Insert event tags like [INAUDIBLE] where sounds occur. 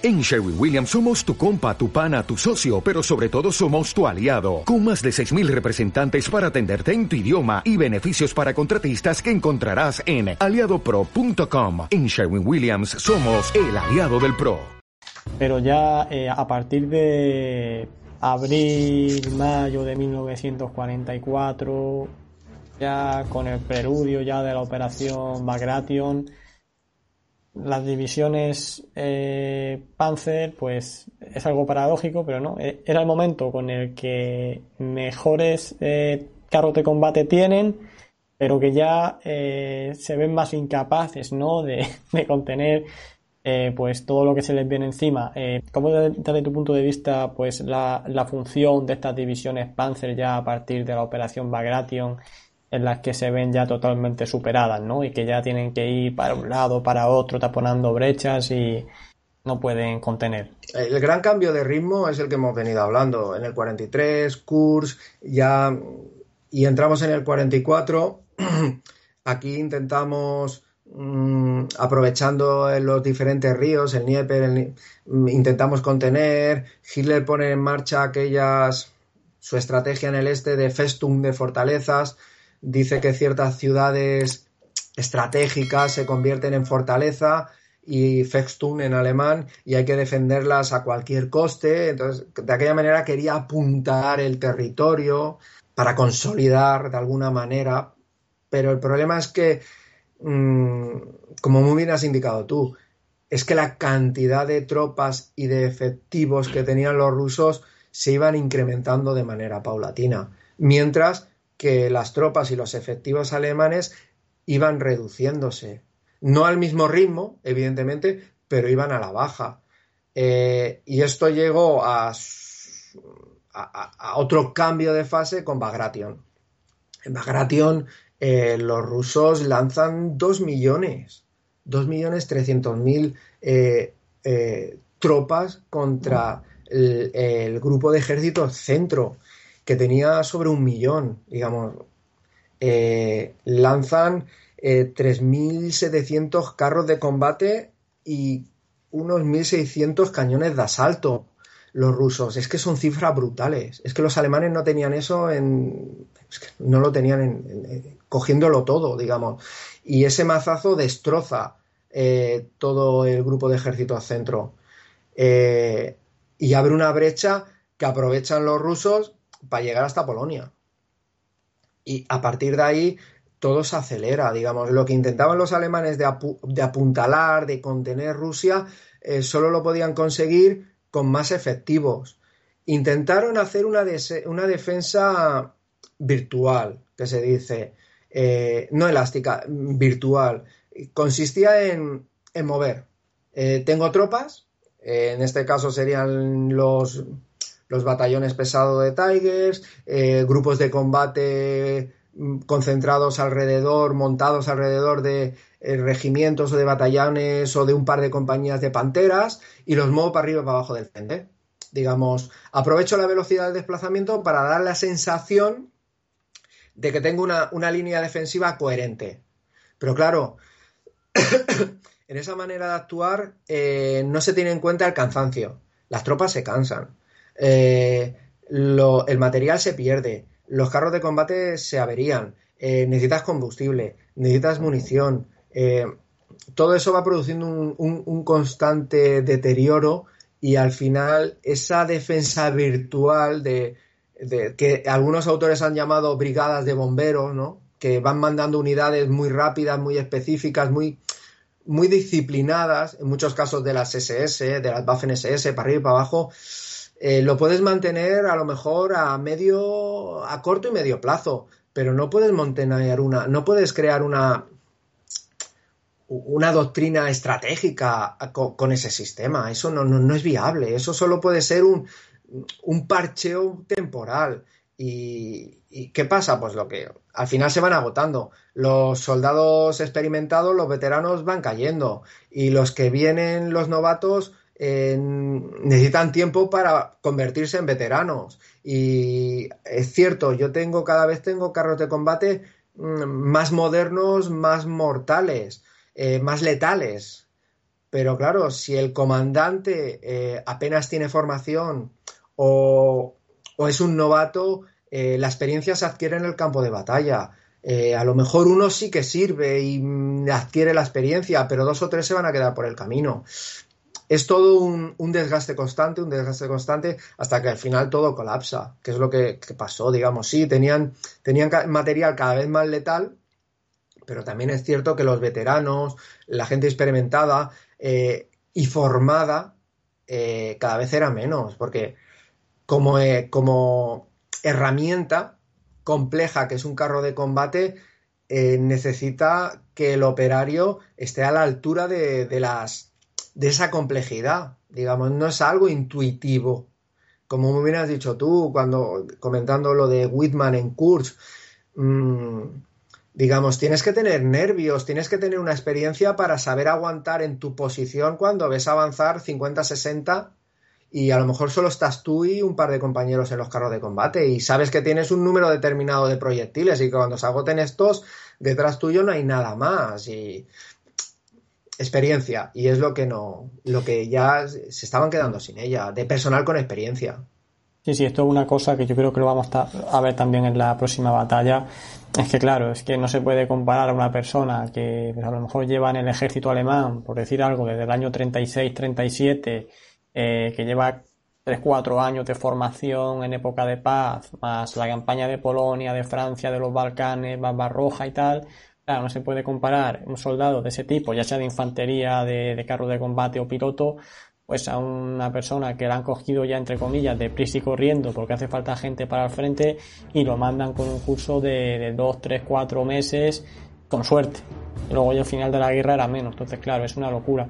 En Sherwin Williams somos tu compa, tu pana, tu socio, pero sobre todo somos tu aliado, con más de 6.000 representantes para atenderte en tu idioma y beneficios para contratistas que encontrarás en aliadopro.com. En Sherwin Williams somos el aliado del PRO. Pero ya eh, a partir de abril, mayo de 1944, ya con el preludio ya de la operación Bagration, las divisiones eh, Panzer, pues es algo paradójico, pero no. Eh, era el momento con el que mejores eh, carros de combate tienen, pero que ya eh, se ven más incapaces, ¿no? De, [LAUGHS] de contener pues todo lo que se les viene encima. ¿Cómo desde tu punto de vista, pues la, la función de estas divisiones Panzer ya a partir de la operación Bagration? En las que se ven ya totalmente superadas, ¿no? Y que ya tienen que ir para un lado, para otro, taponando brechas y no pueden contener. El gran cambio de ritmo es el que hemos venido hablando. En el 43, Kurs, ya. Y entramos en el 44. [CLEARS THROAT] Aquí intentamos. Mm, aprovechando los diferentes ríos, el Nieper, intentamos contener. Hitler pone en marcha aquellas. su estrategia en el este de Festung de fortalezas dice que ciertas ciudades estratégicas se convierten en fortaleza y Festun en alemán y hay que defenderlas a cualquier coste. Entonces, de aquella manera quería apuntar el territorio para consolidar de alguna manera. Pero el problema es que, mm, como muy bien has indicado tú, es que la cantidad de tropas y de efectivos que tenían los rusos se iban incrementando de manera paulatina. Mientras que las tropas y los efectivos alemanes iban reduciéndose. No al mismo ritmo, evidentemente, pero iban a la baja. Eh, y esto llegó a, a, otro cambio de fase con Bagration. En Bagration eh, los rusos lanzan 2 millones, 2 millones 300 mil eh, tropas contra el, grupo de ejército centro que tenía sobre un millón, digamos. Eh, lanzan 3.700 eh, carros de combate y unos 1.600 cañones de asalto. Los rusos, es que son cifras brutales. Es que los alemanes no tenían eso en. no lo tenían en, cogiéndolo todo, digamos. Y ese mazazo destroza eh, todo el grupo de ejército centro. y abre una brecha que aprovechan los rusos para llegar hasta Polonia. Y a partir de ahí todo se acelera, digamos. Lo que intentaban los alemanes de, apuntalar, de contener Rusia, eh, solo lo podían conseguir con más efectivos. Intentaron hacer una, una defensa virtual, que se dice, eh, no elástica, virtual. Consistía en, mover. Eh, tengo tropas, en este caso serían los los batallones pesados de Tigers, eh, grupos de combate mm, concentrados alrededor, montados alrededor de eh, regimientos o de batallones o de un par de compañías de panteras y los muevo para arriba y para abajo del frente. Digamos, aprovecho la velocidad del desplazamiento para dar la sensación de que tengo una, línea defensiva coherente. Pero claro, [COUGHS] en esa manera de actuar eh, no se tiene en cuenta el cansancio. Las tropas se cansan. Eh, el material se pierde, los carros de combate se averían, eh, necesitas combustible, necesitas munición. Eh, todo eso va produciendo un, constante deterioro y al final esa defensa virtual de, que algunos autores han llamado brigadas de bomberos, ¿no? que van mandando unidades muy rápidas, muy específicas, muy, muy disciplinadas, en muchos casos de las SS, de las Waffen SS, para arriba y para abajo, eh, lo puedes mantener a lo mejor a medio, a corto y medio plazo, pero no puedes mantener una, no puedes crear una, una doctrina estratégica con, ese sistema. Eso no, no, es viable. Eso solo puede ser un, un parcheo temporal. ¿Y, qué pasa? Pues lo que al final se van agotando. Los soldados experimentados, los veteranos van cayendo. Y los que vienen, los novatos, necesitan tiempo para convertirse en veteranos. Y es cierto, yo tengo cada vez tengo carros de combate mm, más modernos, más mortales, eh, más letales. Pero claro, si el comandante eh, apenas tiene formación o, es un novato, eh, la experiencia se adquiere en el campo de batalla. A lo mejor uno sí que sirve y mm, adquiere la experiencia, pero dos o tres se van a quedar por el camino. Es todo un, desgaste constante, un desgaste constante, hasta que al final todo colapsa, que es lo que, pasó, digamos. Sí, tenían, tenían material cada vez más letal, pero también es cierto que los veteranos, la gente experimentada eh, y formada, eh, cada vez era menos, porque como, como herramienta, compleja que es un carro de combate, eh, necesita que el operario esté a la altura de, las, de esa complejidad. Digamos, no es algo intuitivo. Como me hubieras dicho tú cuando comentando lo de Whitman en Kurz, mm, digamos, tienes que tener nervios, tienes que tener una experiencia para saber aguantar en tu posición cuando ves avanzar 50-60 y a lo mejor solo estás tú y un par de compañeros en los carros de combate y sabes que tienes un número determinado de proyectiles y que cuando se agoten estos, detrás tuyo no hay nada más y experiencia y es lo que no, lo que ya se estaban quedando sin ella, de personal con experiencia. Sí, sí, esto es una cosa que yo creo que lo vamos a ver también en la próxima batalla. Es que claro, es que no se puede comparar a una persona que pues, a lo mejor lleva en el ejército alemán, por decir algo, desde el año 36-37 eh, que lleva 3-4 años de formación en época de paz, más la campaña de Polonia, de Francia, de los Balcanes, Barbarroja y tal, claro, no se puede comparar un soldado de ese tipo, ya sea de infantería, de, carro de combate o piloto, pues a una persona que la han cogido ya entre comillas de prisa y corriendo porque hace falta gente para el frente y lo mandan con un curso de, 2, 3, 4 meses con suerte. Luego ya al final de la guerra era menos, entonces claro, es una locura.